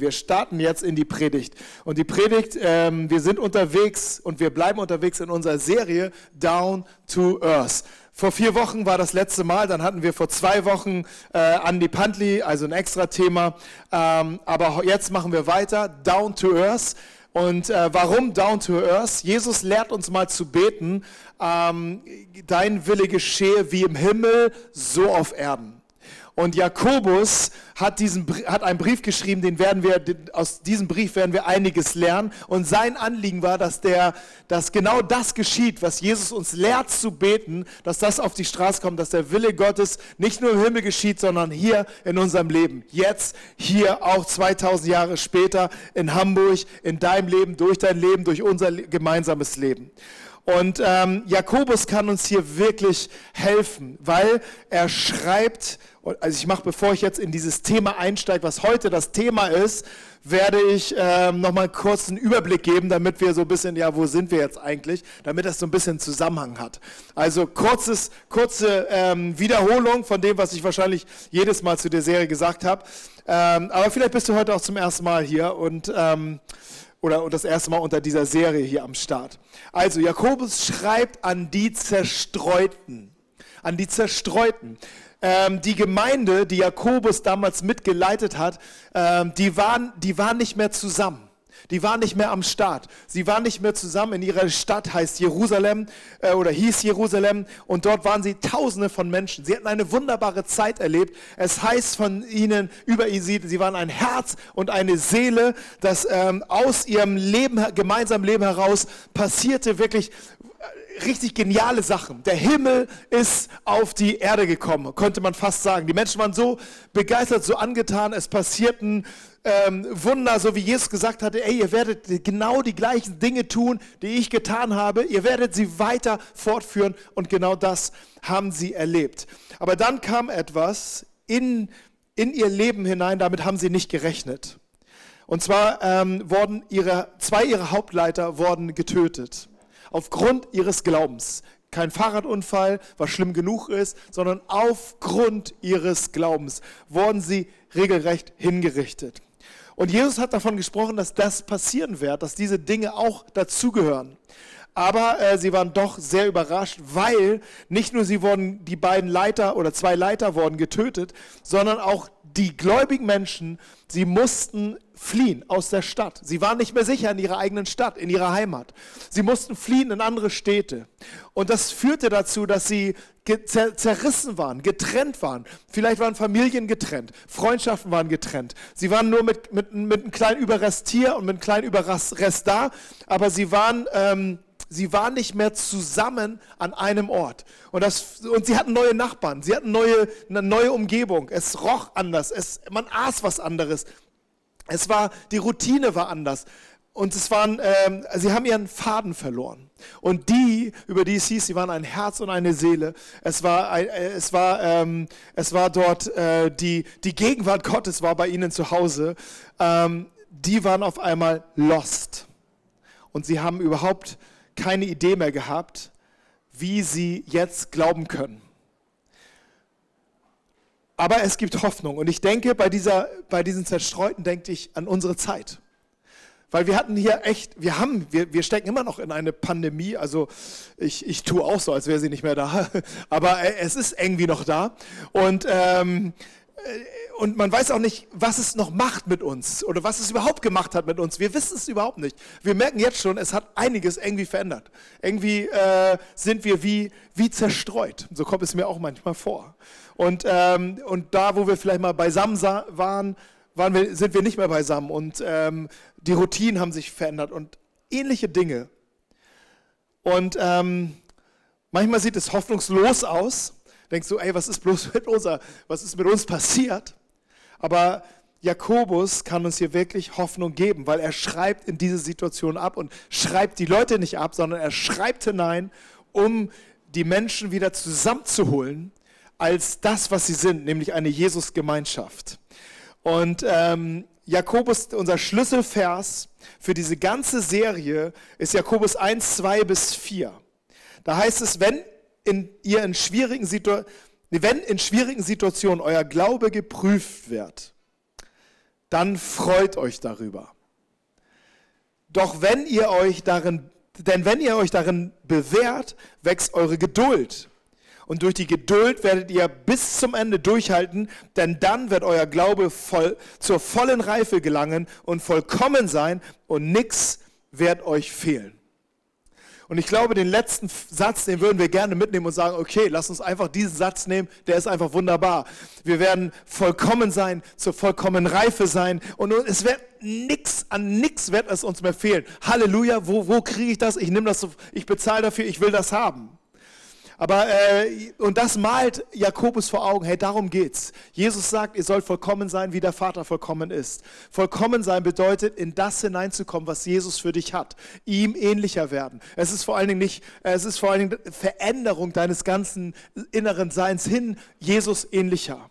Wir starten jetzt in die Predigt. Und die Predigt, ähm, wir sind unterwegs und wir bleiben unterwegs in unserer Serie Down to Earth. Vor vier Wochen war das letzte Mal, dann hatten wir vor zwei Wochen äh, Andy Pantley, also ein extra Thema. Ähm, aber jetzt machen wir weiter, Down to Earth. Und äh, warum Down to Earth? Jesus lehrt uns mal zu beten, ähm, dein Wille geschehe wie im Himmel, so auf Erden. Und Jakobus hat, diesen, hat einen Brief geschrieben, den werden wir, aus diesem Brief werden wir einiges lernen. Und sein Anliegen war, dass, der, dass genau das geschieht, was Jesus uns lehrt zu beten, dass das auf die Straße kommt, dass der Wille Gottes nicht nur im Himmel geschieht, sondern hier in unserem Leben. Jetzt, hier, auch 2000 Jahre später, in Hamburg, in deinem Leben, durch dein Leben, durch unser gemeinsames Leben. Und ähm, Jakobus kann uns hier wirklich helfen, weil er schreibt, also ich mache, bevor ich jetzt in dieses Thema einsteige, was heute das Thema ist, werde ich ähm, nochmal kurz einen Überblick geben, damit wir so ein bisschen, ja, wo sind wir jetzt eigentlich, damit das so ein bisschen Zusammenhang hat. Also kurzes, kurze ähm, Wiederholung von dem, was ich wahrscheinlich jedes Mal zu der Serie gesagt habe. Ähm, aber vielleicht bist du heute auch zum ersten Mal hier und ähm, oder das erste Mal unter dieser Serie hier am Start. Also Jakobus schreibt an die Zerstreuten, an die Zerstreuten. Ähm, die Gemeinde, die Jakobus damals mitgeleitet hat, ähm, die, waren, die waren nicht mehr zusammen. Die waren nicht mehr am Start. Sie waren nicht mehr zusammen in ihrer Stadt, heißt Jerusalem äh, oder hieß Jerusalem. Und dort waren sie Tausende von Menschen. Sie hatten eine wunderbare Zeit erlebt. Es heißt von ihnen, über sie, sie waren ein Herz und eine Seele, das ähm, aus ihrem Leben, gemeinsamen Leben heraus passierte wirklich richtig geniale Sachen. Der Himmel ist auf die Erde gekommen, könnte man fast sagen. Die Menschen waren so begeistert, so angetan, es passierten ähm, Wunder, so wie Jesus gesagt hatte, ey, ihr werdet genau die gleichen Dinge tun, die ich getan habe, ihr werdet sie weiter fortführen und genau das haben sie erlebt. Aber dann kam etwas in, in ihr Leben hinein, damit haben sie nicht gerechnet. Und zwar ähm, wurden ihre, zwei ihrer Hauptleiter wurden getötet aufgrund ihres Glaubens. Kein Fahrradunfall, was schlimm genug ist, sondern aufgrund ihres Glaubens wurden sie regelrecht hingerichtet. Und Jesus hat davon gesprochen, dass das passieren wird, dass diese Dinge auch dazugehören. Aber äh, sie waren doch sehr überrascht, weil nicht nur sie wurden, die beiden Leiter oder zwei Leiter wurden getötet, sondern auch die gläubigen Menschen, sie mussten fliehen aus der Stadt. Sie waren nicht mehr sicher in ihrer eigenen Stadt, in ihrer Heimat. Sie mussten fliehen in andere Städte. Und das führte dazu, dass sie zer zerrissen waren, getrennt waren. Vielleicht waren Familien getrennt, Freundschaften waren getrennt. Sie waren nur mit, mit, mit einem kleinen Überrest hier und mit einem kleinen Überrest da, aber sie waren... Ähm, sie waren nicht mehr zusammen an einem Ort. Und, das, und sie hatten neue Nachbarn, sie hatten neue, eine neue Umgebung. Es roch anders, es, man aß was anderes. Es war, die Routine war anders. Und es waren, ähm, sie haben ihren Faden verloren. Und die, über die es hieß, sie waren ein Herz und eine Seele. Es war, äh, es war, ähm, es war dort, äh, die, die Gegenwart Gottes war bei ihnen zu Hause. Ähm, die waren auf einmal lost. Und sie haben überhaupt keine Idee mehr gehabt, wie sie jetzt glauben können. Aber es gibt Hoffnung. Und ich denke, bei, dieser, bei diesen Zerstreuten denke ich an unsere Zeit. Weil wir hatten hier echt, wir haben, wir, wir stecken immer noch in eine Pandemie. Also ich, ich tue auch so, als wäre sie nicht mehr da. Aber äh, es ist irgendwie noch da. Und ähm, äh, und man weiß auch nicht, was es noch macht mit uns oder was es überhaupt gemacht hat mit uns. Wir wissen es überhaupt nicht. Wir merken jetzt schon, es hat einiges irgendwie verändert. Irgendwie äh, sind wir wie, wie zerstreut. So kommt es mir auch manchmal vor. Und, ähm, und da, wo wir vielleicht mal beisammen waren, waren wir, sind wir nicht mehr beisammen. Und ähm, die Routinen haben sich verändert und ähnliche Dinge. Und ähm, manchmal sieht es hoffnungslos aus denkst du, ey, was ist bloß mit uns, was ist mit uns passiert? Aber Jakobus kann uns hier wirklich Hoffnung geben, weil er schreibt in diese Situation ab und schreibt die Leute nicht ab, sondern er schreibt hinein, um die Menschen wieder zusammenzuholen als das, was sie sind, nämlich eine Jesus-Gemeinschaft. Und ähm, Jakobus, unser Schlüsselvers für diese ganze Serie ist Jakobus 1, 2 bis 4. Da heißt es, wenn in, ihr in schwierigen Situationen, wenn in schwierigen Situationen euer Glaube geprüft wird, dann freut euch darüber. Doch wenn ihr euch darin, denn wenn ihr euch darin bewährt, wächst eure Geduld. Und durch die Geduld werdet ihr bis zum Ende durchhalten, denn dann wird euer Glaube voll, zur vollen Reife gelangen und vollkommen sein und nichts wird euch fehlen. Und ich glaube, den letzten Satz, den würden wir gerne mitnehmen und sagen, okay, lass uns einfach diesen Satz nehmen, der ist einfach wunderbar. Wir werden vollkommen sein, zur vollkommenen Reife sein und es wird nichts, an nichts wird es uns mehr fehlen. Halleluja, wo, wo kriege ich das? Ich nehme das, ich bezahle dafür, ich will das haben. Aber, äh, und das malt Jakobus vor Augen, hey, darum geht's. Jesus sagt, ihr sollt vollkommen sein, wie der Vater vollkommen ist. Vollkommen sein bedeutet, in das hineinzukommen, was Jesus für dich hat. Ihm ähnlicher werden. Es ist vor allen Dingen nicht, es ist vor allen Dingen Veränderung deines ganzen inneren Seins hin, Jesus ähnlicher.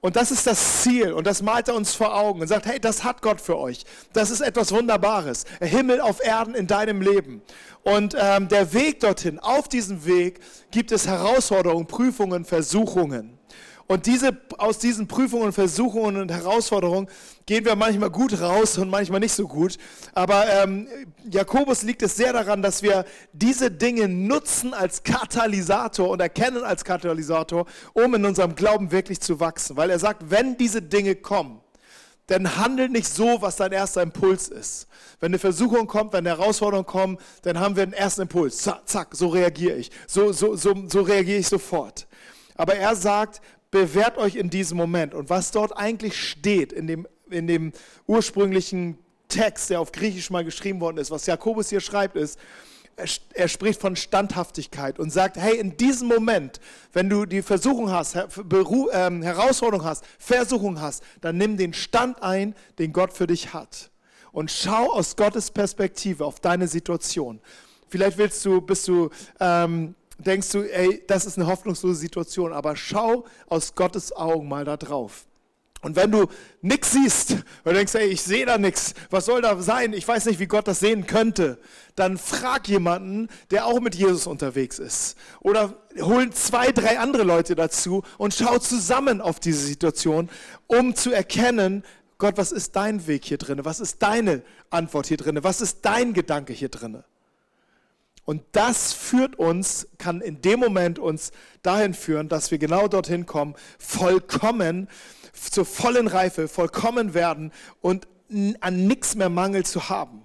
Und das ist das Ziel und das malt er uns vor Augen und sagt, hey, das hat Gott für euch. Das ist etwas Wunderbares. Himmel auf Erden in deinem Leben. Und ähm, der Weg dorthin, auf diesem Weg gibt es Herausforderungen, Prüfungen, Versuchungen. Und diese, aus diesen Prüfungen, Versuchungen und Herausforderungen gehen wir manchmal gut raus und manchmal nicht so gut. Aber ähm, Jakobus liegt es sehr daran, dass wir diese Dinge nutzen als Katalysator und erkennen als Katalysator, um in unserem Glauben wirklich zu wachsen. Weil er sagt, wenn diese Dinge kommen, dann handel nicht so, was dein erster Impuls ist. Wenn eine Versuchung kommt, wenn eine Herausforderung kommt, dann haben wir einen ersten Impuls. Zack, zack so reagiere ich. So, so, so, so reagiere ich sofort. Aber er sagt, bewährt euch in diesem Moment. Und was dort eigentlich steht in dem, in dem ursprünglichen Text, der auf Griechisch mal geschrieben worden ist, was Jakobus hier schreibt, ist, er spricht von Standhaftigkeit und sagt, hey, in diesem Moment, wenn du die Versuchung hast, Beru ähm, Herausforderung hast, Versuchung hast, dann nimm den Stand ein, den Gott für dich hat. Und schau aus Gottes Perspektive auf deine Situation. Vielleicht willst du, bist du ähm, denkst du, ey, das ist eine hoffnungslose Situation, aber schau aus Gottes Augen mal da drauf. Und wenn du nichts siehst, und denkst, ey, ich sehe da nichts, was soll da sein? Ich weiß nicht, wie Gott das sehen könnte. Dann frag jemanden, der auch mit Jesus unterwegs ist. Oder hol zwei, drei andere Leute dazu und schau zusammen auf diese Situation, um zu erkennen, Gott, was ist dein Weg hier drin? Was ist deine Antwort hier drin? Was ist dein Gedanke hier drin? Und das führt uns, kann in dem Moment uns dahin führen, dass wir genau dorthin kommen, vollkommen, zur vollen Reife, vollkommen werden und an nichts mehr Mangel zu haben.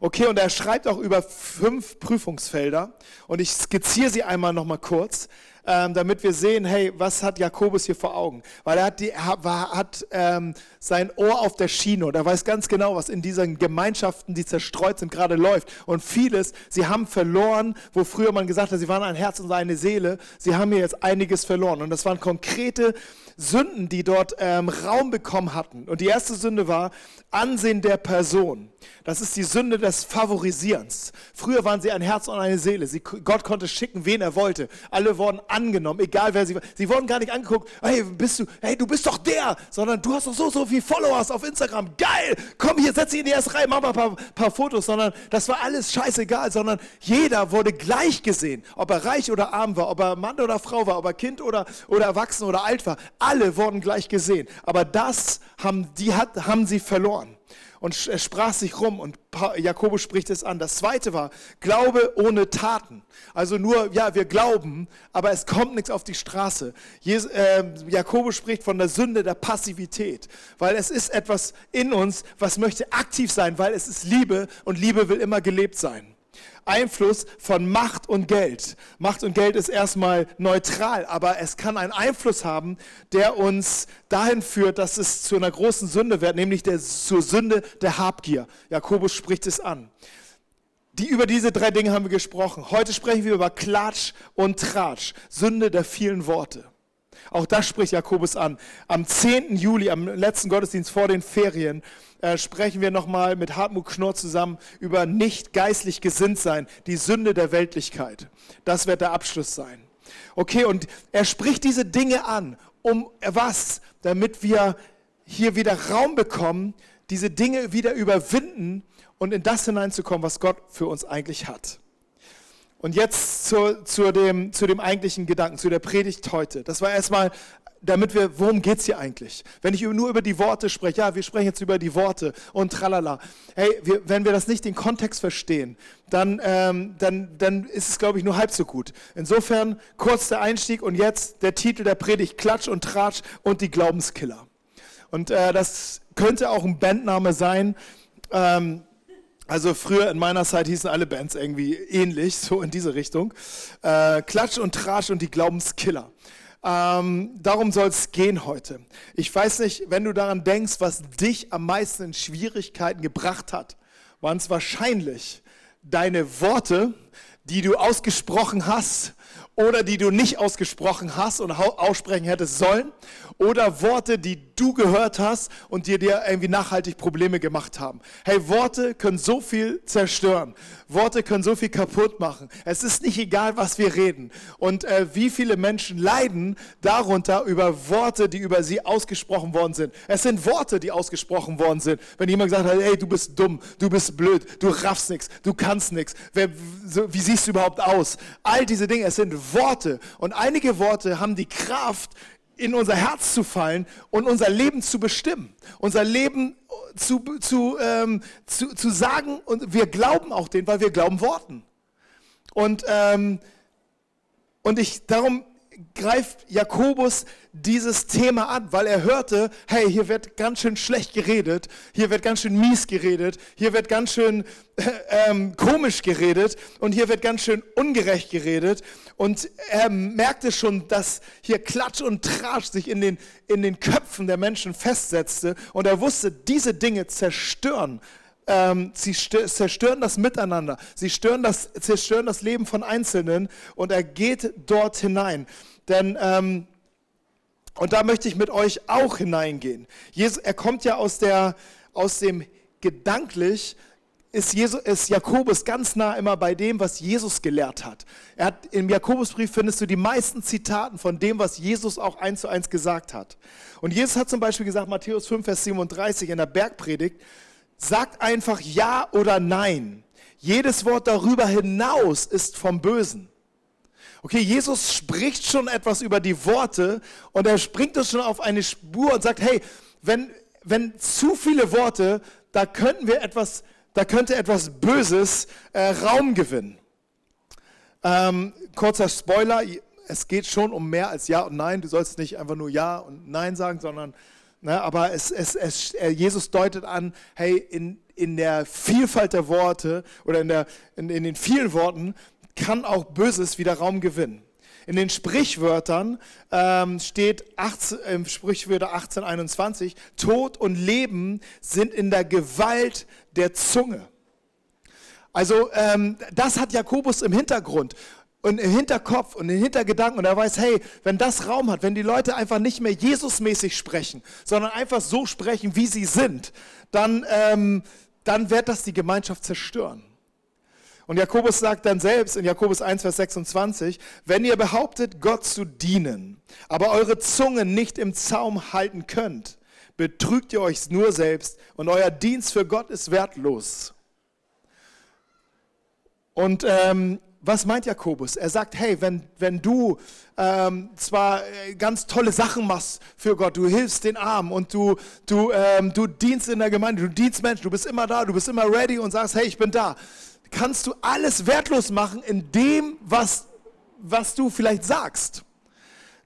Okay, und er schreibt auch über fünf Prüfungsfelder und ich skizziere sie einmal nochmal kurz ähm, damit wir sehen, hey, was hat Jakobus hier vor Augen? Weil er hat, die, hat, hat ähm, sein Ohr auf der Schiene und er weiß ganz genau, was in diesen Gemeinschaften, die zerstreut sind, gerade läuft. Und vieles, sie haben verloren, wo früher man gesagt hat, sie waren ein Herz und eine Seele, sie haben hier jetzt einiges verloren. Und das waren konkrete Sünden, die dort ähm, Raum bekommen hatten. Und die erste Sünde war Ansehen der Person. Das ist die Sünde des Favorisierens. Früher waren sie ein Herz und eine Seele. Sie, Gott konnte schicken, wen er wollte. Alle wurden angenommen, egal wer sie waren. Sie wurden gar nicht angeguckt, hey, bist du, hey, du bist doch der, sondern du hast doch so, so viele Followers auf Instagram. Geil, komm hier, setz dich in die erste Reihe, mach mal ein paar, paar Fotos, sondern das war alles scheißegal, sondern jeder wurde gleich gesehen. Ob er reich oder arm war, ob er Mann oder Frau war, ob er Kind oder, oder erwachsen oder alt war. Alle wurden gleich gesehen. Aber das haben, die hat, haben sie verloren. Und er sprach sich rum und Jakobus spricht es an. Das zweite war Glaube ohne Taten. Also nur, ja, wir glauben, aber es kommt nichts auf die Straße. Jesus, äh, Jakobus spricht von der Sünde der Passivität, weil es ist etwas in uns, was möchte aktiv sein, weil es ist Liebe und Liebe will immer gelebt sein. Einfluss von Macht und Geld. Macht und Geld ist erstmal neutral, aber es kann einen Einfluss haben, der uns dahin führt, dass es zu einer großen Sünde wird, nämlich der, zur Sünde der Habgier. Jakobus spricht es an. Die, über diese drei Dinge haben wir gesprochen. Heute sprechen wir über Klatsch und Tratsch, Sünde der vielen Worte. Auch das spricht Jakobus an. Am 10. Juli, am letzten Gottesdienst vor den Ferien, äh, sprechen wir nochmal mit Hartmut Knorr zusammen über nicht geistlich gesinnt sein, die Sünde der Weltlichkeit. Das wird der Abschluss sein. Okay, und er spricht diese Dinge an, um was? Damit wir hier wieder Raum bekommen, diese Dinge wieder überwinden und in das hineinzukommen, was Gott für uns eigentlich hat. Und jetzt zu, zu, dem, zu dem eigentlichen Gedanken, zu der Predigt heute. Das war erstmal damit wir, worum geht es hier eigentlich? Wenn ich nur über die Worte spreche, ja, wir sprechen jetzt über die Worte und tralala. Hey, wir, wenn wir das nicht den Kontext verstehen, dann, ähm, dann, dann ist es, glaube ich, nur halb so gut. Insofern kurz der Einstieg und jetzt der Titel der Predigt, Klatsch und Tratsch und die Glaubenskiller. Und äh, das könnte auch ein Bandname sein. Ähm, also früher in meiner Zeit hießen alle Bands irgendwie ähnlich, so in diese Richtung. Äh, Klatsch und Tratsch und die Glaubenskiller. Ähm, darum soll es gehen heute. Ich weiß nicht, wenn du daran denkst, was dich am meisten in Schwierigkeiten gebracht hat, waren es wahrscheinlich deine Worte, die du ausgesprochen hast oder die du nicht ausgesprochen hast und aussprechen hättest sollen oder Worte, die du gehört hast und die dir irgendwie nachhaltig Probleme gemacht haben. Hey, Worte können so viel zerstören. Worte können so viel kaputt machen. Es ist nicht egal, was wir reden. Und äh, wie viele Menschen leiden darunter über Worte, die über sie ausgesprochen worden sind. Es sind Worte, die ausgesprochen worden sind. Wenn jemand gesagt hat, hey, du bist dumm, du bist blöd, du raffst nichts, du kannst nichts, wie siehst du überhaupt aus? All diese Dinge, es sind Worte. Und einige Worte haben die Kraft, in unser Herz zu fallen und unser Leben zu bestimmen, unser Leben zu, zu, ähm, zu, zu sagen und wir glauben auch den, weil wir glauben Worten. Und, ähm, und ich, darum greift Jakobus dieses Thema an, weil er hörte, hey, hier wird ganz schön schlecht geredet, hier wird ganz schön mies geredet, hier wird ganz schön äh, ähm, komisch geredet und hier wird ganz schön ungerecht geredet. Und er merkte schon, dass hier Klatsch und Tratsch sich in den, in den Köpfen der Menschen festsetzte und er wusste, diese Dinge zerstören ähm, sie zerstören das Miteinander, sie stören das, zerstören das Leben von Einzelnen und er geht dort hinein. Denn, ähm, und da möchte ich mit euch auch hineingehen. Jesus, er kommt ja aus, der, aus dem gedanklich, ist, Jesus, ist Jakobus ganz nah immer bei dem, was Jesus gelehrt hat. Er hat. Im Jakobusbrief findest du die meisten Zitaten von dem, was Jesus auch eins zu eins gesagt hat. Und Jesus hat zum Beispiel gesagt, Matthäus 5, Vers 37 in der Bergpredigt, sagt einfach Ja oder Nein. Jedes Wort darüber hinaus ist vom Bösen. Okay, Jesus spricht schon etwas über die Worte und er springt uns schon auf eine Spur und sagt, hey, wenn, wenn zu viele Worte, da könnten wir etwas, da könnte etwas Böses äh, Raum gewinnen. Ähm, kurzer Spoiler, es geht schon um mehr als Ja und Nein. Du sollst nicht einfach nur Ja und Nein sagen, sondern Ne, aber es, es, es, äh, Jesus deutet an, hey, in, in der Vielfalt der Worte oder in, der, in, in den vielen Worten kann auch Böses wieder Raum gewinnen. In den Sprichwörtern ähm, steht 18, äh, Sprichwörter 1821, Tod und Leben sind in der Gewalt der Zunge. Also ähm, das hat Jakobus im Hintergrund und im Hinterkopf und im Hintergedanken und er weiß, hey, wenn das Raum hat, wenn die Leute einfach nicht mehr Jesusmäßig sprechen, sondern einfach so sprechen, wie sie sind, dann, ähm, dann wird das die Gemeinschaft zerstören. Und Jakobus sagt dann selbst in Jakobus 1, Vers 26, wenn ihr behauptet, Gott zu dienen, aber eure Zunge nicht im Zaum halten könnt, betrügt ihr euch nur selbst und euer Dienst für Gott ist wertlos. Und ähm, was meint Jakobus? Er sagt, hey, wenn, wenn du ähm, zwar äh, ganz tolle Sachen machst für Gott, du hilfst den Armen und du, du, ähm, du dienst in der Gemeinde, du dienst Menschen, du bist immer da, du bist immer ready und sagst, hey, ich bin da, kannst du alles wertlos machen in dem, was, was du vielleicht sagst.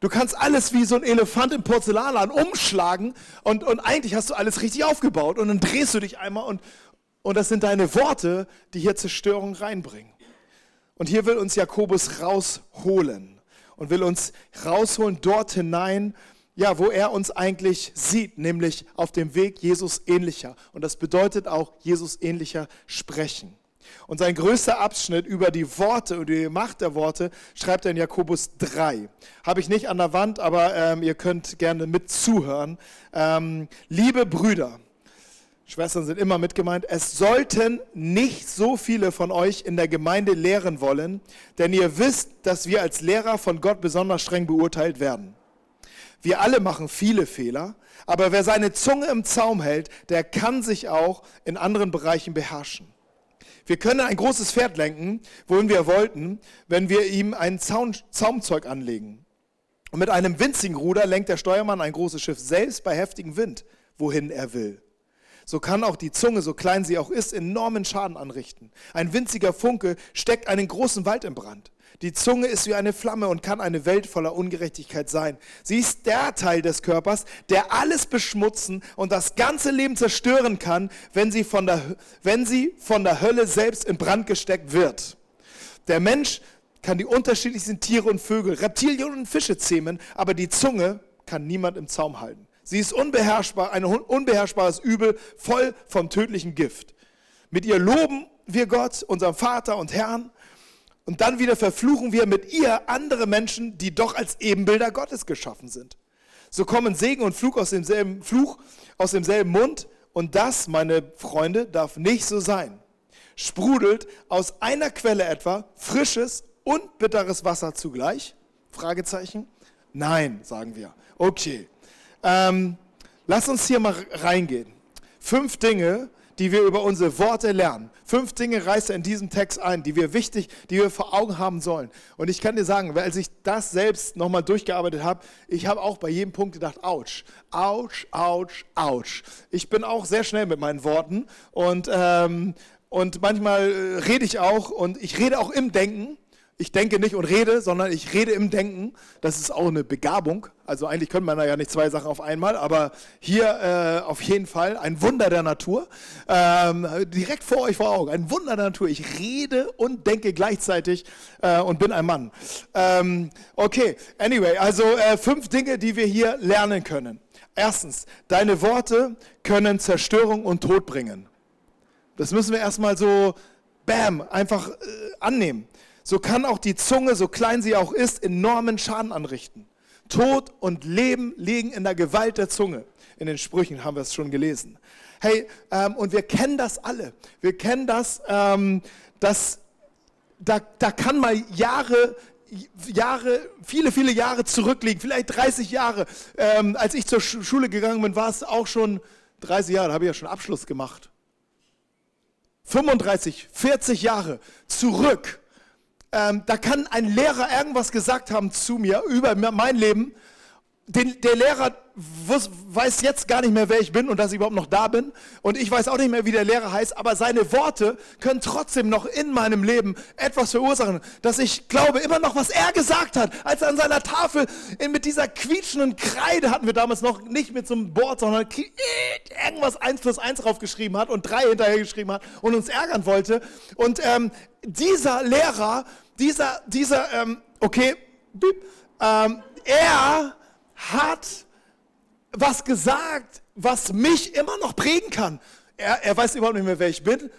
Du kannst alles wie so ein Elefant im Porzellanladen umschlagen und, und eigentlich hast du alles richtig aufgebaut und dann drehst du dich einmal und, und das sind deine Worte, die hier Zerstörung reinbringen. Und hier will uns Jakobus rausholen und will uns rausholen dort hinein, ja, wo er uns eigentlich sieht, nämlich auf dem Weg Jesus ähnlicher. Und das bedeutet auch Jesus ähnlicher sprechen. Und sein größter Abschnitt über die Worte und die Macht der Worte schreibt er in Jakobus 3. Habe ich nicht an der Wand, aber ähm, ihr könnt gerne mit zuhören. Ähm, liebe Brüder, Schwestern sind immer mit gemeint, es sollten nicht so viele von euch in der Gemeinde lehren wollen, denn ihr wisst, dass wir als Lehrer von Gott besonders streng beurteilt werden. Wir alle machen viele Fehler, aber wer seine Zunge im Zaum hält, der kann sich auch in anderen Bereichen beherrschen. Wir können ein großes Pferd lenken, wohin wir wollten, wenn wir ihm ein Zaun, Zaumzeug anlegen. Und mit einem winzigen Ruder lenkt der Steuermann ein großes Schiff selbst bei heftigem Wind, wohin er will. So kann auch die Zunge, so klein sie auch ist, enormen Schaden anrichten. Ein winziger Funke steckt einen großen Wald in Brand. Die Zunge ist wie eine Flamme und kann eine Welt voller Ungerechtigkeit sein. Sie ist der Teil des Körpers, der alles beschmutzen und das ganze Leben zerstören kann, wenn sie von der, wenn sie von der Hölle selbst in Brand gesteckt wird. Der Mensch kann die unterschiedlichsten Tiere und Vögel, Reptilien und Fische zähmen, aber die Zunge kann niemand im Zaum halten. Sie ist unbeherrschbar, ein unbeherrschbares Übel, voll vom tödlichen Gift. Mit ihr loben wir Gott, unseren Vater und Herrn, und dann wieder verfluchen wir mit ihr andere Menschen, die doch als Ebenbilder Gottes geschaffen sind. So kommen Segen und Fluch aus demselben Fluch aus demselben Mund, und das, meine Freunde, darf nicht so sein. Sprudelt aus einer Quelle etwa frisches und bitteres Wasser zugleich? Fragezeichen. Nein, sagen wir. Okay. Ähm, lass uns hier mal reingehen. Fünf Dinge, die wir über unsere Worte lernen. Fünf Dinge reißt er in diesem Text ein, die wir wichtig, die wir vor Augen haben sollen. Und ich kann dir sagen, als ich das selbst nochmal durchgearbeitet habe, ich habe auch bei jedem Punkt gedacht, ouch, ouch, ouch, ouch. Ich bin auch sehr schnell mit meinen Worten und, ähm, und manchmal äh, rede ich auch und ich rede auch im Denken ich denke nicht und rede, sondern ich rede im Denken. Das ist auch eine Begabung. Also eigentlich können man da ja nicht zwei Sachen auf einmal, aber hier äh, auf jeden Fall ein Wunder der Natur. Ähm, direkt vor euch vor Augen, ein Wunder der Natur. Ich rede und denke gleichzeitig äh, und bin ein Mann. Ähm, okay, anyway, also äh, fünf Dinge, die wir hier lernen können. Erstens, deine Worte können Zerstörung und Tod bringen. Das müssen wir erstmal so, bam, einfach äh, annehmen so kann auch die Zunge, so klein sie auch ist, enormen Schaden anrichten. Tod und Leben liegen in der Gewalt der Zunge. In den Sprüchen haben wir es schon gelesen. Hey, ähm, und wir kennen das alle. Wir kennen das, ähm, dass da, da kann mal Jahre, Jahre, viele, viele Jahre zurückliegen, vielleicht 30 Jahre. Ähm, als ich zur Schule gegangen bin, war es auch schon 30 Jahre, da habe ich ja schon Abschluss gemacht. 35, 40 Jahre zurück ähm, da kann ein Lehrer irgendwas gesagt haben zu mir über mein Leben. Den, der Lehrer weiß jetzt gar nicht mehr, wer ich bin und dass ich überhaupt noch da bin. Und ich weiß auch nicht mehr, wie der Lehrer heißt. Aber seine Worte können trotzdem noch in meinem Leben etwas verursachen, dass ich glaube immer noch, was er gesagt hat, als er an seiner Tafel mit dieser quietschenden Kreide hatten wir damals noch nicht mit so einem Board, sondern irgendwas 1 plus 1 draufgeschrieben hat und 3 hinterher geschrieben hat und uns ärgern wollte. Und ähm, dieser Lehrer, dieser, dieser, ähm, okay, ähm, er hat was gesagt, was mich immer noch prägen kann. Er, er weiß überhaupt nicht mehr, wer ich bin.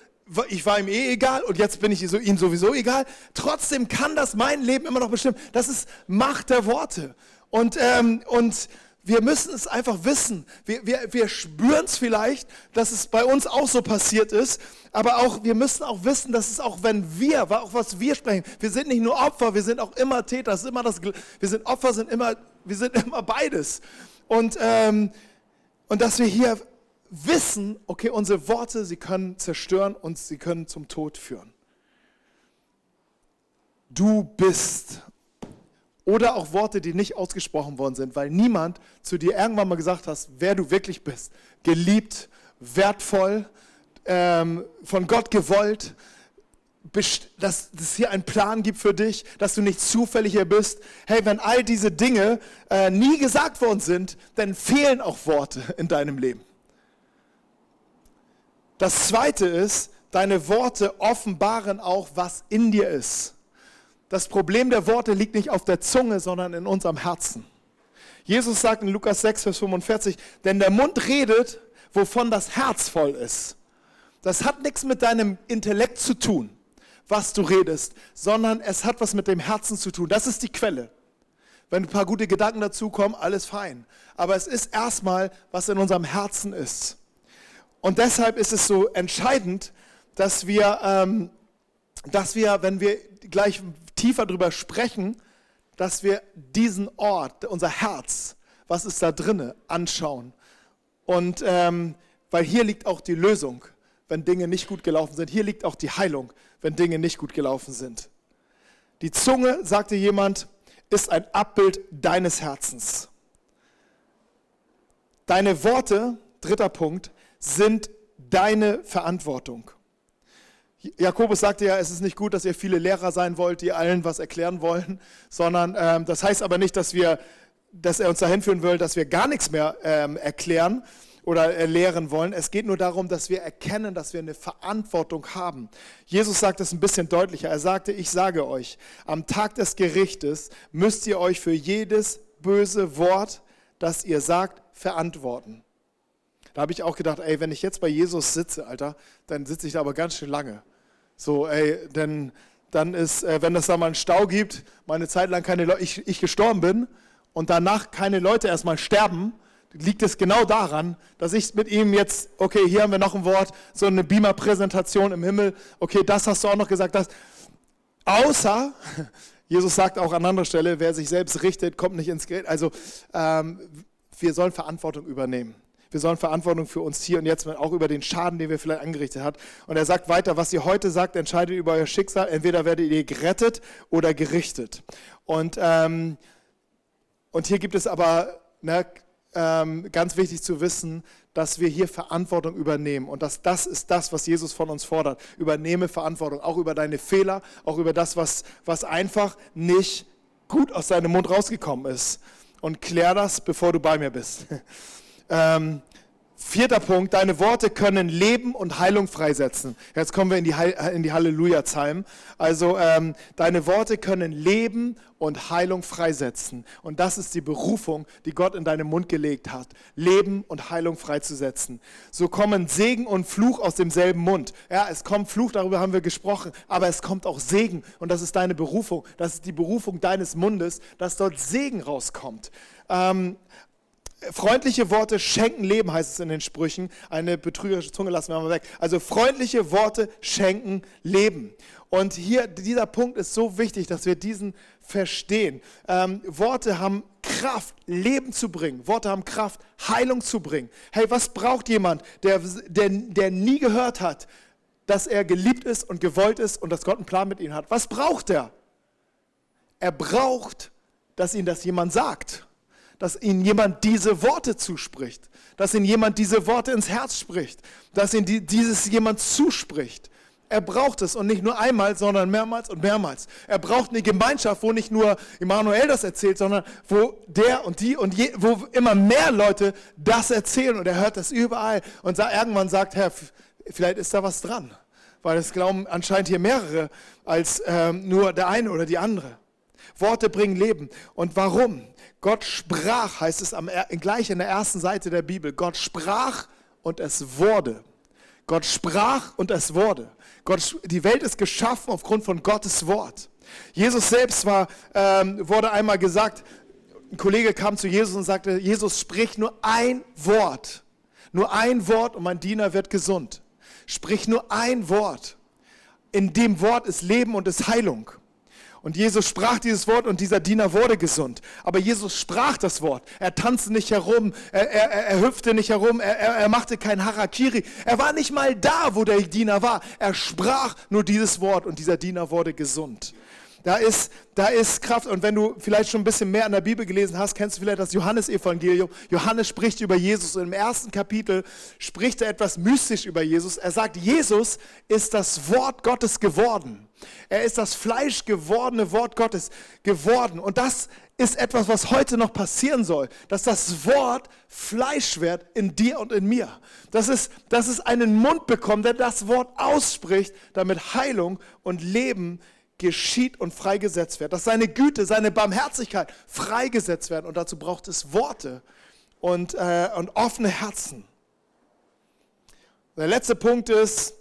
Ich war ihm eh egal und jetzt bin ich ihm sowieso egal. Trotzdem kann das mein Leben immer noch bestimmen. Das ist Macht der Worte. Und, ähm, und wir müssen es einfach wissen. Wir, wir, wir spüren es vielleicht, dass es bei uns auch so passiert ist. Aber auch, wir müssen auch wissen, dass es auch, wenn wir, auch was wir sprechen, wir sind nicht nur Opfer, wir sind auch immer Täter. Das ist immer das, wir sind Opfer, sind immer, wir sind immer beides. Und, ähm, und dass wir hier wissen, okay, unsere Worte, sie können zerstören und sie können zum Tod führen. Du bist oder auch Worte, die nicht ausgesprochen worden sind, weil niemand zu dir irgendwann mal gesagt hat, wer du wirklich bist. Geliebt, wertvoll, ähm, von Gott gewollt, dass es hier einen Plan gibt für dich, dass du nicht zufällig hier bist. Hey, wenn all diese Dinge äh, nie gesagt worden sind, dann fehlen auch Worte in deinem Leben. Das Zweite ist, deine Worte offenbaren auch, was in dir ist. Das Problem der Worte liegt nicht auf der Zunge, sondern in unserem Herzen. Jesus sagt in Lukas 6, Vers 45, denn der Mund redet, wovon das Herz voll ist. Das hat nichts mit deinem Intellekt zu tun, was du redest, sondern es hat was mit dem Herzen zu tun. Das ist die Quelle. Wenn ein paar gute Gedanken dazu kommen, alles fein. Aber es ist erstmal, was in unserem Herzen ist. Und deshalb ist es so entscheidend, dass wir, ähm, dass wir, wenn wir gleich tiefer darüber sprechen, dass wir diesen Ort, unser Herz, was ist da drinne, anschauen. Und ähm, weil hier liegt auch die Lösung, wenn Dinge nicht gut gelaufen sind. Hier liegt auch die Heilung, wenn Dinge nicht gut gelaufen sind. Die Zunge, sagte jemand, ist ein Abbild deines Herzens. Deine Worte, dritter Punkt, sind deine Verantwortung. Jakobus sagte ja, es ist nicht gut, dass ihr viele Lehrer sein wollt, die allen was erklären wollen, sondern ähm, das heißt aber nicht, dass, wir, dass er uns dahin führen will, dass wir gar nichts mehr ähm, erklären oder äh, lehren wollen. Es geht nur darum, dass wir erkennen, dass wir eine Verantwortung haben. Jesus sagt es ein bisschen deutlicher. Er sagte, ich sage euch, am Tag des Gerichtes müsst ihr euch für jedes böse Wort, das ihr sagt, verantworten. Da habe ich auch gedacht, ey, wenn ich jetzt bei Jesus sitze, Alter, dann sitze ich da aber ganz schön lange. So, ey, denn dann ist, äh, wenn es da mal einen Stau gibt, meine Zeit lang keine Leute, ich, ich gestorben bin und danach keine Leute erstmal sterben, liegt es genau daran, dass ich mit ihm jetzt, okay, hier haben wir noch ein Wort, so eine Beamer-Präsentation im Himmel, okay, das hast du auch noch gesagt, das. Außer, Jesus sagt auch an anderer Stelle, wer sich selbst richtet, kommt nicht ins Geld. Also ähm, wir sollen Verantwortung übernehmen. Wir sollen Verantwortung für uns hier und jetzt, auch über den Schaden, den wir vielleicht angerichtet hat. Und er sagt weiter, was ihr heute sagt, entscheidet über euer Schicksal. Entweder werdet ihr gerettet oder gerichtet. Und, ähm, und hier gibt es aber ne, ähm, ganz wichtig zu wissen, dass wir hier Verantwortung übernehmen. Und dass das ist das, was Jesus von uns fordert. Übernehme Verantwortung, auch über deine Fehler, auch über das, was, was einfach nicht gut aus deinem Mund rausgekommen ist. Und klär das, bevor du bei mir bist. Ähm, vierter Punkt, deine Worte können Leben und Heilung freisetzen. Jetzt kommen wir in die, in die Halleluja-Psalm. Also ähm, deine Worte können Leben und Heilung freisetzen. Und das ist die Berufung, die Gott in deinen Mund gelegt hat. Leben und Heilung freizusetzen. So kommen Segen und Fluch aus demselben Mund. Ja, es kommt Fluch, darüber haben wir gesprochen, aber es kommt auch Segen. Und das ist deine Berufung. Das ist die Berufung deines Mundes, dass dort Segen rauskommt. Ähm, Freundliche Worte schenken Leben, heißt es in den Sprüchen. Eine betrügerische Zunge lassen wir mal weg. Also freundliche Worte schenken Leben. Und hier, dieser Punkt ist so wichtig, dass wir diesen verstehen. Ähm, Worte haben Kraft, Leben zu bringen. Worte haben Kraft, Heilung zu bringen. Hey, was braucht jemand, der, der, der nie gehört hat, dass er geliebt ist und gewollt ist und dass Gott einen Plan mit ihm hat? Was braucht er? Er braucht, dass ihm das jemand sagt dass ihnen jemand diese Worte zuspricht, dass ihnen jemand diese Worte ins Herz spricht, dass ihnen die, dieses jemand zuspricht. Er braucht es und nicht nur einmal, sondern mehrmals und mehrmals. Er braucht eine Gemeinschaft, wo nicht nur Immanuel das erzählt, sondern wo der und die und je, wo immer mehr Leute das erzählen und er hört das überall und sagt, irgendwann sagt, Herr, vielleicht ist da was dran, weil es glauben anscheinend hier mehrere als ähm, nur der eine oder die andere. Worte bringen Leben. Und warum? Gott sprach, heißt es am, gleich in der ersten Seite der Bibel. Gott sprach und es wurde. Gott sprach und es wurde. Gott, die Welt ist geschaffen aufgrund von Gottes Wort. Jesus selbst war, ähm, wurde einmal gesagt, ein Kollege kam zu Jesus und sagte, Jesus sprich nur ein Wort. Nur ein Wort und mein Diener wird gesund. Sprich nur ein Wort. In dem Wort ist Leben und ist Heilung. Und Jesus sprach dieses Wort und dieser Diener wurde gesund. Aber Jesus sprach das Wort. Er tanzte nicht herum, er, er, er hüpfte nicht herum, er, er, machte kein Harakiri. Er war nicht mal da, wo der Diener war. Er sprach nur dieses Wort und dieser Diener wurde gesund. Da ist, da ist Kraft. Und wenn du vielleicht schon ein bisschen mehr an der Bibel gelesen hast, kennst du vielleicht das Johannesevangelium. Johannes spricht über Jesus. Und im ersten Kapitel spricht er etwas mystisch über Jesus. Er sagt, Jesus ist das Wort Gottes geworden. Er ist das fleischgewordene Wort Gottes geworden. Und das ist etwas, was heute noch passieren soll, dass das Wort Fleisch wird in dir und in mir. Dass es, dass es einen Mund bekommt, der das Wort ausspricht, damit Heilung und Leben geschieht und freigesetzt wird. Dass seine Güte, seine Barmherzigkeit freigesetzt werden. Und dazu braucht es Worte und, äh, und offene Herzen. Der letzte Punkt ist,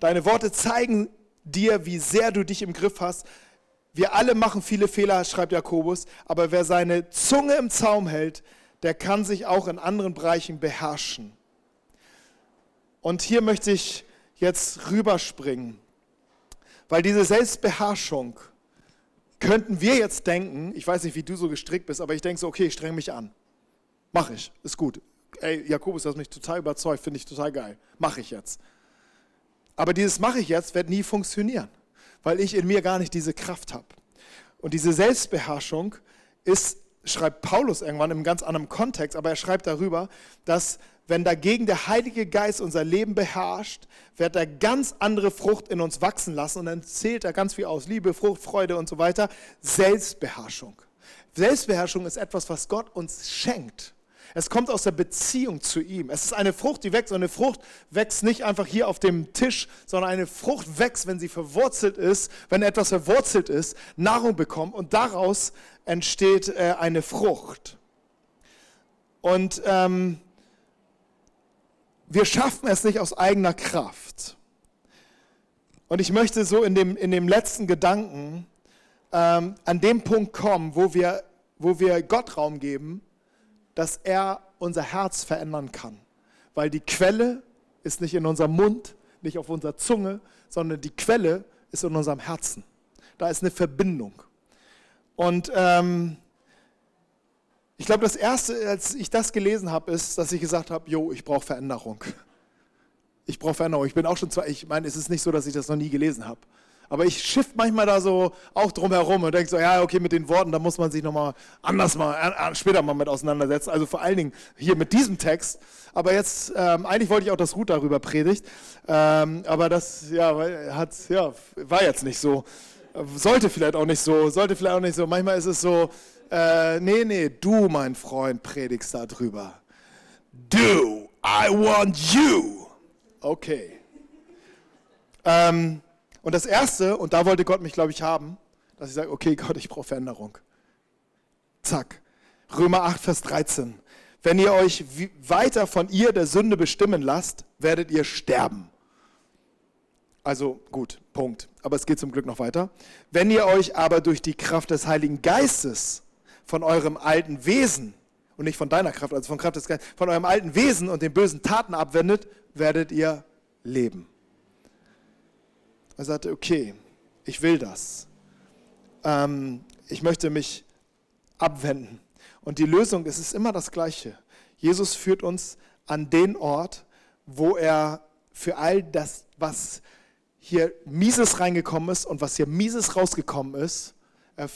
deine Worte zeigen dir, wie sehr du dich im Griff hast. Wir alle machen viele Fehler, schreibt Jakobus, aber wer seine Zunge im Zaum hält, der kann sich auch in anderen Bereichen beherrschen. Und hier möchte ich jetzt rüberspringen weil diese Selbstbeherrschung könnten wir jetzt denken, ich weiß nicht, wie du so gestrickt bist, aber ich denke so, okay, ich streng mich an. Mach ich, ist gut. Ey, Jakobus, das hat mich total überzeugt, finde ich total geil. Mache ich jetzt. Aber dieses mache ich jetzt wird nie funktionieren, weil ich in mir gar nicht diese Kraft habe. Und diese Selbstbeherrschung ist, schreibt Paulus irgendwann einem ganz anderen Kontext, aber er schreibt darüber, dass wenn dagegen der Heilige Geist unser Leben beherrscht, wird er ganz andere Frucht in uns wachsen lassen und dann zählt er ganz viel aus. Liebe, Frucht, Freude und so weiter. Selbstbeherrschung. Selbstbeherrschung ist etwas, was Gott uns schenkt. Es kommt aus der Beziehung zu ihm. Es ist eine Frucht, die wächst. Und eine Frucht wächst nicht einfach hier auf dem Tisch, sondern eine Frucht wächst, wenn sie verwurzelt ist, wenn etwas verwurzelt ist, Nahrung bekommt und daraus entsteht äh, eine Frucht. Und ähm, wir schaffen es nicht aus eigener Kraft. Und ich möchte so in dem, in dem letzten Gedanken ähm, an dem Punkt kommen, wo wir, wo wir Gott Raum geben, dass er unser Herz verändern kann. Weil die Quelle ist nicht in unserem Mund, nicht auf unserer Zunge, sondern die Quelle ist in unserem Herzen. Da ist eine Verbindung. Und ähm, ich glaube, das Erste, als ich das gelesen habe, ist, dass ich gesagt habe, jo, ich brauche Veränderung. Ich brauche Veränderung. Ich bin auch schon zwar, ich meine, es ist nicht so, dass ich das noch nie gelesen habe. Aber ich schiff manchmal da so auch drum herum und denke so, ja, okay, mit den Worten, da muss man sich nochmal anders mal, äh, später mal mit auseinandersetzen. Also vor allen Dingen hier mit diesem Text. Aber jetzt, ähm, eigentlich wollte ich auch, dass Ruth darüber predigt. Ähm, aber das, ja, hat, ja, war jetzt nicht so. Sollte vielleicht auch nicht so, sollte vielleicht auch nicht so. Manchmal ist es so, äh, nee, nee, du, mein Freund, predigst da drüber. Du, I want you. Okay. Ähm, und das Erste, und da wollte Gott mich, glaube ich, haben, dass ich sage, okay, Gott, ich brauche Veränderung. Zack. Römer 8, Vers 13. Wenn ihr euch weiter von ihr der Sünde bestimmen lasst, werdet ihr sterben. Also gut, Punkt. Aber es geht zum Glück noch weiter. Wenn ihr euch aber durch die Kraft des Heiligen Geistes von eurem alten Wesen und nicht von deiner Kraft, also von Kraft des Geistes, von eurem alten Wesen und den bösen Taten abwendet, werdet ihr leben. Er sagte, okay, ich will das. Ähm, ich möchte mich abwenden. Und die Lösung ist, ist immer das Gleiche. Jesus führt uns an den Ort, wo er für all das, was hier Mieses reingekommen ist und was hier Mieses rausgekommen ist, er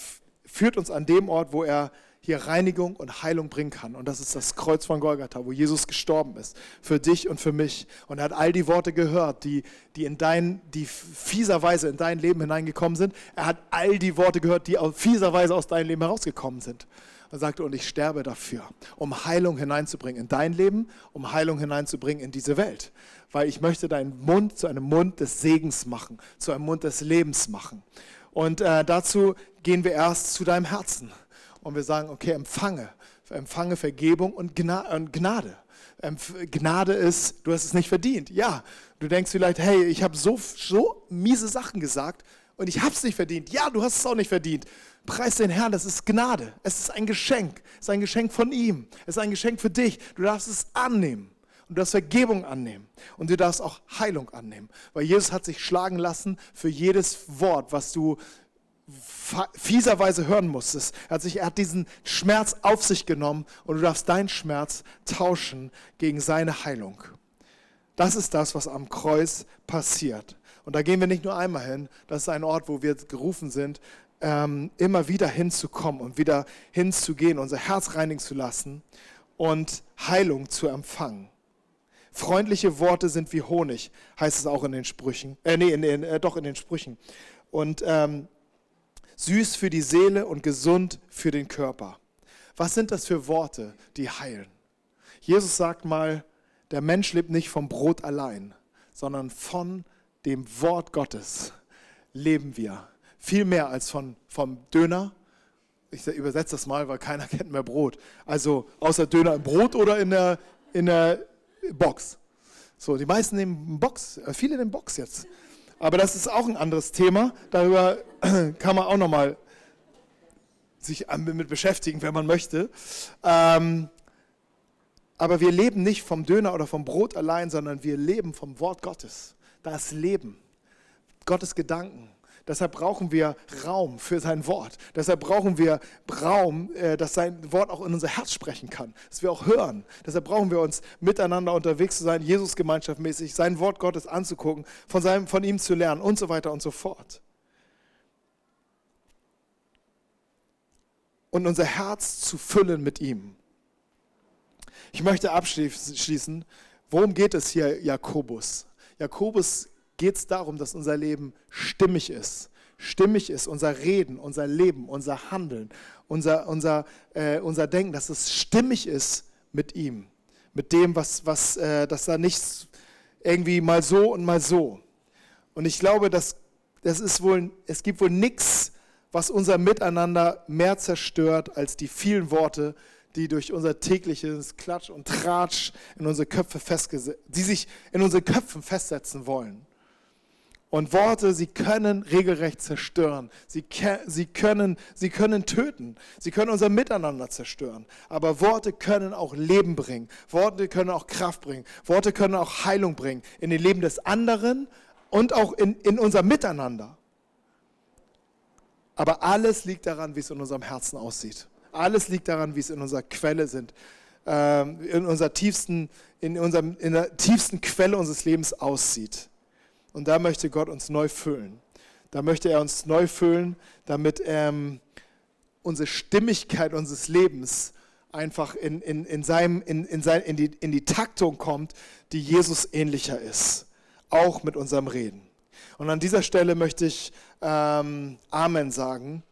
führt uns an dem Ort, wo er hier Reinigung und Heilung bringen kann. Und das ist das Kreuz von Golgatha, wo Jesus gestorben ist. Für dich und für mich. Und er hat all die Worte gehört, die, die in dein, die fieserweise in dein Leben hineingekommen sind. Er hat all die Worte gehört, die fieserweise aus deinem Leben herausgekommen sind. Er sagte, und ich sterbe dafür, um Heilung hineinzubringen in dein Leben, um Heilung hineinzubringen in diese Welt. Weil ich möchte deinen Mund zu einem Mund des Segens machen, zu einem Mund des Lebens machen. Und äh, dazu gehen wir erst zu deinem Herzen. Und wir sagen, okay, empfange, empfange Vergebung und Gnade. Gnade ist, du hast es nicht verdient. Ja, du denkst vielleicht, hey, ich habe so, so miese Sachen gesagt und ich habe es nicht verdient. Ja, du hast es auch nicht verdient. Preis den Herrn, das ist Gnade. Es ist ein Geschenk. Es ist ein Geschenk von ihm. Es ist ein Geschenk für dich. Du darfst es annehmen. Und du darfst Vergebung annehmen. Und du darfst auch Heilung annehmen. Weil Jesus hat sich schlagen lassen für jedes Wort, was du fieserweise hören musstest. Er hat, sich, er hat diesen Schmerz auf sich genommen und du darfst deinen Schmerz tauschen gegen seine Heilung. Das ist das, was am Kreuz passiert. Und da gehen wir nicht nur einmal hin, das ist ein Ort, wo wir gerufen sind, ähm, immer wieder hinzukommen und wieder hinzugehen, unser Herz reinigen zu lassen und Heilung zu empfangen. Freundliche Worte sind wie Honig, heißt es auch in den Sprüchen. Äh, nee, in den, äh, doch in den Sprüchen. Und ähm, süß für die Seele und gesund für den Körper. Was sind das für Worte, die heilen? Jesus sagt mal, der Mensch lebt nicht vom Brot allein, sondern von dem Wort Gottes leben wir. Viel mehr als von, vom Döner. Ich übersetze das mal, weil keiner kennt mehr Brot. Also außer Döner im Brot oder in der, in der Box. So, die meisten nehmen Box, äh, viele nehmen Box jetzt. Aber das ist auch ein anderes Thema. Darüber kann man auch nochmal sich mit beschäftigen, wenn man möchte. Ähm, aber wir leben nicht vom Döner oder vom Brot allein, sondern wir leben vom Wort Gottes. Das Leben, Gottes Gedanken, Deshalb brauchen wir Raum für sein Wort. Deshalb brauchen wir Raum, äh, dass sein Wort auch in unser Herz sprechen kann, dass wir auch hören. Deshalb brauchen wir uns miteinander unterwegs zu sein, Jesus gemeinschaftmäßig, sein Wort Gottes anzugucken, von, seinem, von ihm zu lernen und so weiter und so fort. und unser Herz zu füllen mit ihm. Ich möchte abschließen, worum geht es hier Jakobus? Jakobus geht es darum, dass unser Leben stimmig ist. Stimmig ist unser Reden, unser Leben, unser Handeln, unser, unser, äh, unser Denken, dass es stimmig ist mit ihm. Mit dem, was, was äh, dass da nichts irgendwie mal so und mal so. Und ich glaube, dass das ist wohl, es gibt wohl nichts, was unser Miteinander mehr zerstört als die vielen Worte, die durch unser tägliches Klatsch und Tratsch in unsere Köpfe festgesetzt, die sich in unsere Köpfen festsetzen wollen. Und Worte, sie können regelrecht zerstören. Sie, sie, können, sie können töten. Sie können unser Miteinander zerstören. Aber Worte können auch Leben bringen. Worte können auch Kraft bringen. Worte können auch Heilung bringen in den Leben des anderen und auch in, in unser Miteinander. Aber alles liegt daran, wie es in unserem Herzen aussieht. Alles liegt daran, wie es in unserer Quelle sind, ähm, in, unserer tiefsten, in, unserem, in der tiefsten Quelle unseres Lebens aussieht. Und da möchte Gott uns neu füllen. Da möchte er uns neu füllen, damit ähm, unsere Stimmigkeit unseres Lebens einfach in, in, in, seinem, in, in, sein, in, die, in die Taktung kommt, die Jesus ähnlicher ist. Auch mit unserem Reden. Und an dieser Stelle möchte ich ähm, Amen sagen